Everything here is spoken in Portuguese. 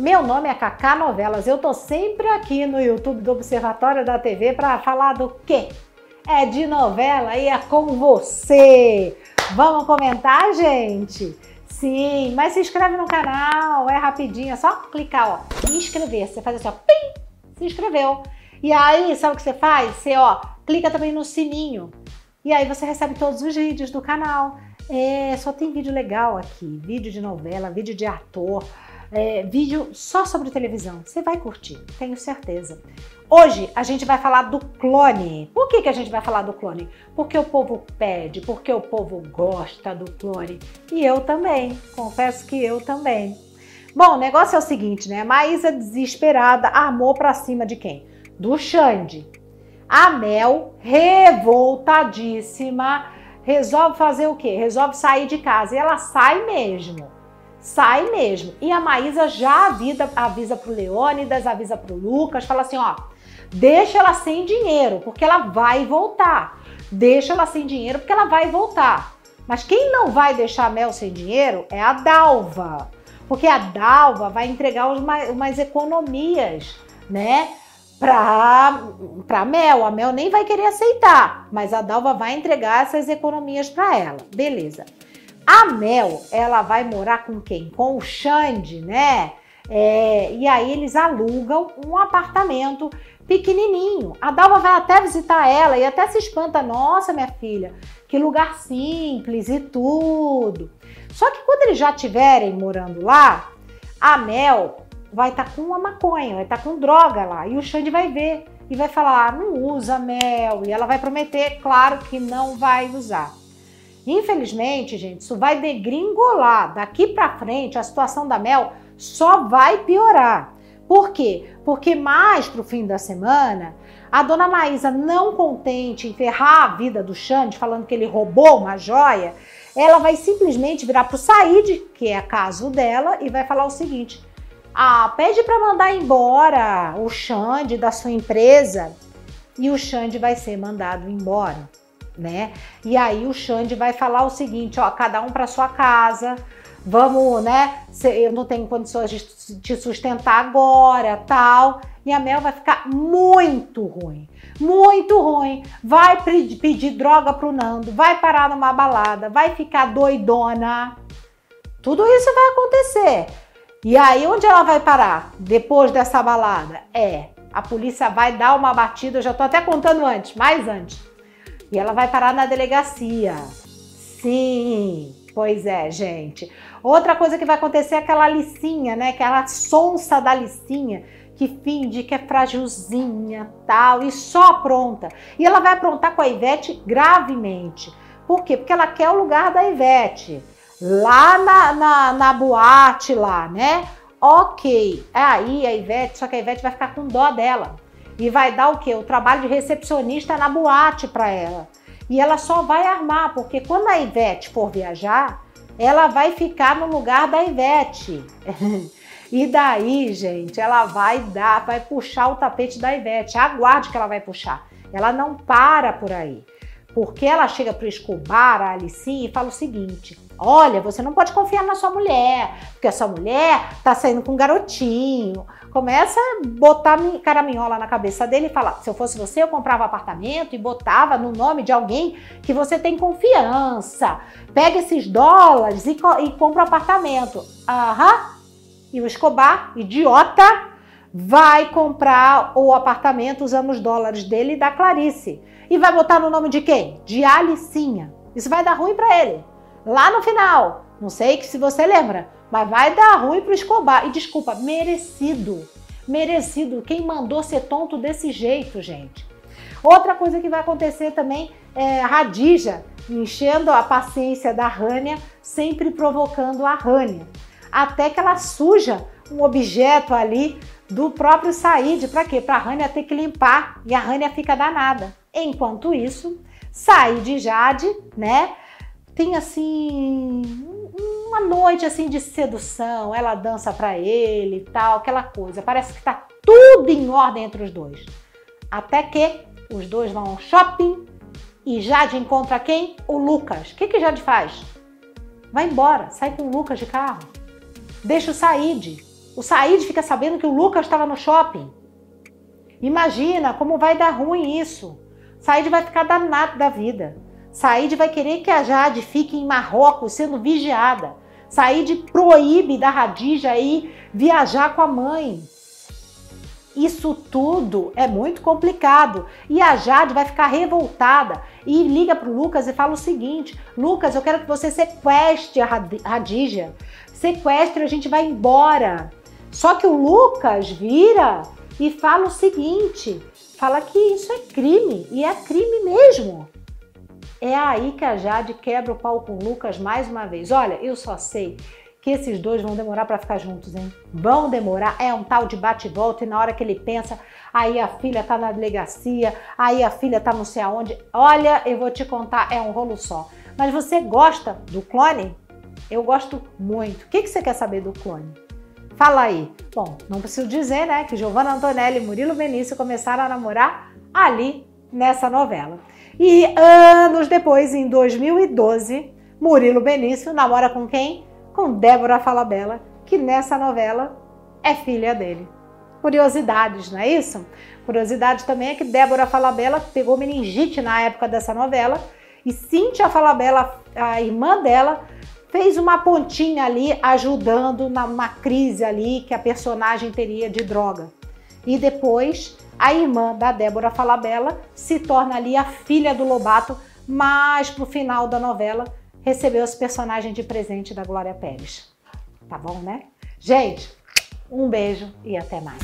Meu nome é Cacá Novelas. Eu tô sempre aqui no YouTube do Observatório da TV para falar do quê? É de novela e é com você. Vamos comentar, gente? Sim, mas se inscreve no canal, é rapidinho, é só clicar, ó, inscrever. Você faz assim, ó, pim, se inscreveu. E aí, sabe o que você faz? Você, ó, clica também no sininho. E aí você recebe todos os vídeos do canal. É, só tem vídeo legal aqui, vídeo de novela, vídeo de ator, é, vídeo só sobre televisão. Você vai curtir, tenho certeza. Hoje a gente vai falar do clone. Por que, que a gente vai falar do clone? Porque o povo pede, porque o povo gosta do clone. E eu também, confesso que eu também. Bom, o negócio é o seguinte, né? Maísa desesperada armou pra cima de quem? Do Xande. A Mel, revoltadíssima, resolve fazer o quê? Resolve sair de casa. E ela sai mesmo sai mesmo. E a Maísa já avisa, avisa pro Leônidas, avisa pro Lucas, fala assim, ó, deixa ela sem dinheiro, porque ela vai voltar. Deixa ela sem dinheiro, porque ela vai voltar. Mas quem não vai deixar a Mel sem dinheiro é a Dalva. Porque a Dalva vai entregar umas, umas economias, né? Pra, pra Mel. A Mel nem vai querer aceitar, mas a Dalva vai entregar essas economias para ela. Beleza. A Mel, ela vai morar com quem? Com o Xande, né? É, e aí eles alugam um apartamento pequenininho. A Dalva vai até visitar ela e até se espanta, nossa, minha filha, que lugar simples e tudo. Só que quando eles já estiverem morando lá, a Mel vai estar tá com uma maconha, vai estar tá com droga lá e o Xande vai ver e vai falar, ah, não usa Mel e ela vai prometer, claro que não vai usar. Infelizmente, gente, isso vai degringolar. Daqui para frente, a situação da Mel só vai piorar. Por quê? Porque mais pro fim da semana, a dona Maísa, não contente em ferrar a vida do Xande, falando que ele roubou uma joia, ela vai simplesmente virar pro Said, que é caso dela, e vai falar o seguinte: ah, pede para mandar embora o Xande da sua empresa e o Xande vai ser mandado embora né? E aí o Xande vai falar o seguinte, ó, cada um para sua casa, vamos, né? Eu não tenho condições de te sustentar agora, tal. E a Mel vai ficar muito ruim, muito ruim. Vai pedir droga pro Nando, vai parar numa balada, vai ficar doidona. Tudo isso vai acontecer. E aí, onde ela vai parar depois dessa balada? É, a polícia vai dar uma batida, eu já tô até contando antes, mais antes e ela vai parar na delegacia. Sim, pois é, gente. Outra coisa que vai acontecer é aquela licinha, né? Aquela sonsa da licinha que finge que é frágilzinha, tal, e só apronta. E ela vai aprontar com a Ivete gravemente. Por quê? Porque ela quer o lugar da Ivete. Lá na, na, na boate lá, né? Ok. É aí a Ivete, só que a Ivete vai ficar com dó dela e vai dar o quê? O trabalho de recepcionista na boate para ela. E ela só vai armar, porque quando a Ivete for viajar, ela vai ficar no lugar da Ivete. e daí, gente, ela vai dar, vai puxar o tapete da Ivete. Aguarde que ela vai puxar. Ela não para por aí. Porque ela chega pro Escobar, a Alice, e fala o seguinte: olha, você não pode confiar na sua mulher, porque a sua mulher tá saindo com um garotinho. Começa a botar caraminhola na cabeça dele e fala: se eu fosse você, eu comprava apartamento e botava no nome de alguém que você tem confiança. Pega esses dólares e, e compra um apartamento. Aham. E o Escobar, idiota, vai comprar o apartamento usando os dólares dele e da Clarice. E vai botar no nome de quem? De Alicinha. Isso vai dar ruim para ele. Lá no final, não sei se você lembra, mas vai dar ruim pro Escobar. E desculpa, merecido. Merecido. Quem mandou ser tonto desse jeito, gente? Outra coisa que vai acontecer também é Radija enchendo a paciência da Rânia, sempre provocando a Rânia. Até que ela suja um objeto ali do próprio Said. Para quê? Para a Rânia ter que limpar e a Rânia fica danada. Enquanto isso, Said e Jade, né, tem assim uma noite assim de sedução, ela dança para ele e tal, aquela coisa. Parece que tá tudo em ordem entre os dois. Até que os dois vão ao shopping e Jade encontra quem? O Lucas. O que, que Jade faz? Vai embora, sai com o Lucas de carro. Deixa o Said. O Said fica sabendo que o Lucas estava no shopping. Imagina como vai dar ruim isso. Said vai ficar danado da vida. Said vai querer que a Jade fique em Marrocos sendo vigiada. Said proíbe da Radija aí viajar com a mãe. Isso tudo é muito complicado. E a Jade vai ficar revoltada e liga para o Lucas e fala o seguinte: Lucas, eu quero que você sequestre a Radija. Sequestre, a gente vai embora. Só que o Lucas vira e fala o seguinte: fala que isso é crime, e é crime mesmo. É aí que a Jade quebra o pau com o Lucas mais uma vez. Olha, eu só sei que esses dois vão demorar para ficar juntos, hein? Vão demorar. É um tal de bate e volta e na hora que ele pensa, aí a filha tá na delegacia, aí a filha tá não sei aonde. Olha, eu vou te contar, é um rolo só. Mas você gosta do clone? Eu gosto muito. O que, que você quer saber do clone? Fala aí. Bom, não preciso dizer, né, que Giovanna Antonelli e Murilo Benício começaram a namorar ali nessa novela. E anos depois, em 2012, Murilo Benício namora com quem? com Débora Falabella, que nessa novela é filha dele. Curiosidades, não é isso? Curiosidade também é que Débora Falabella pegou meningite na época dessa novela e Cíntia Falabella, a irmã dela, fez uma pontinha ali ajudando numa crise ali que a personagem teria de droga. E depois a irmã da Débora Falabella se torna ali a filha do Lobato, mas pro final da novela recebeu esse personagem de presente da Glória Pérez. Tá bom, né? Gente, um beijo e até mais.